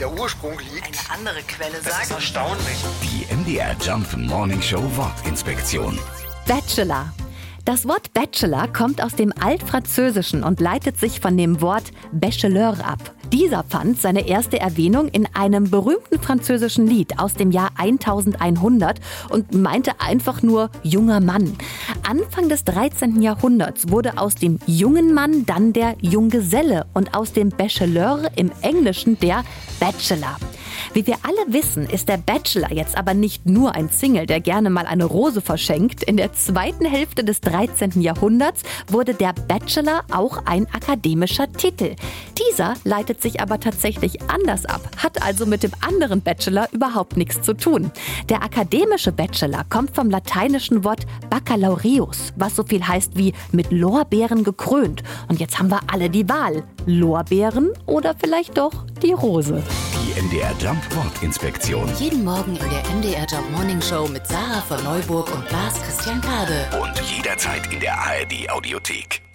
der Ursprung liegt. Eine andere Quelle Das ist sagt. erstaunlich. Die MDR Jump Morning Show Wortinspektion. Bachelor. Das Wort Bachelor kommt aus dem Altfranzösischen und leitet sich von dem Wort Bachelor ab. Dieser fand seine erste Erwähnung in einem berühmten französischen Lied aus dem Jahr 1100 und meinte einfach nur junger Mann. Anfang des 13. Jahrhunderts wurde aus dem jungen Mann dann der Junggeselle und aus dem Bachelor im Englischen der Bachelor. Wie wir alle wissen, ist der Bachelor jetzt aber nicht nur ein Single, der gerne mal eine Rose verschenkt. In der zweiten Hälfte des 13. Jahrhunderts wurde der Bachelor auch ein akademischer Titel. Dieser leitet sich aber tatsächlich anders ab, hat also mit dem anderen Bachelor überhaupt nichts zu tun. Der akademische Bachelor kommt vom lateinischen Wort Baccalaureus, was so viel heißt wie mit Lorbeeren gekrönt. Und jetzt haben wir alle die Wahl. Lorbeeren oder vielleicht doch die Rose. Die MDR Jump Wortinspektion. Jeden Morgen in der MDR Job Morning Show mit Sarah von Neuburg und Lars Christian Kade. Und jederzeit in der ARD Audiothek.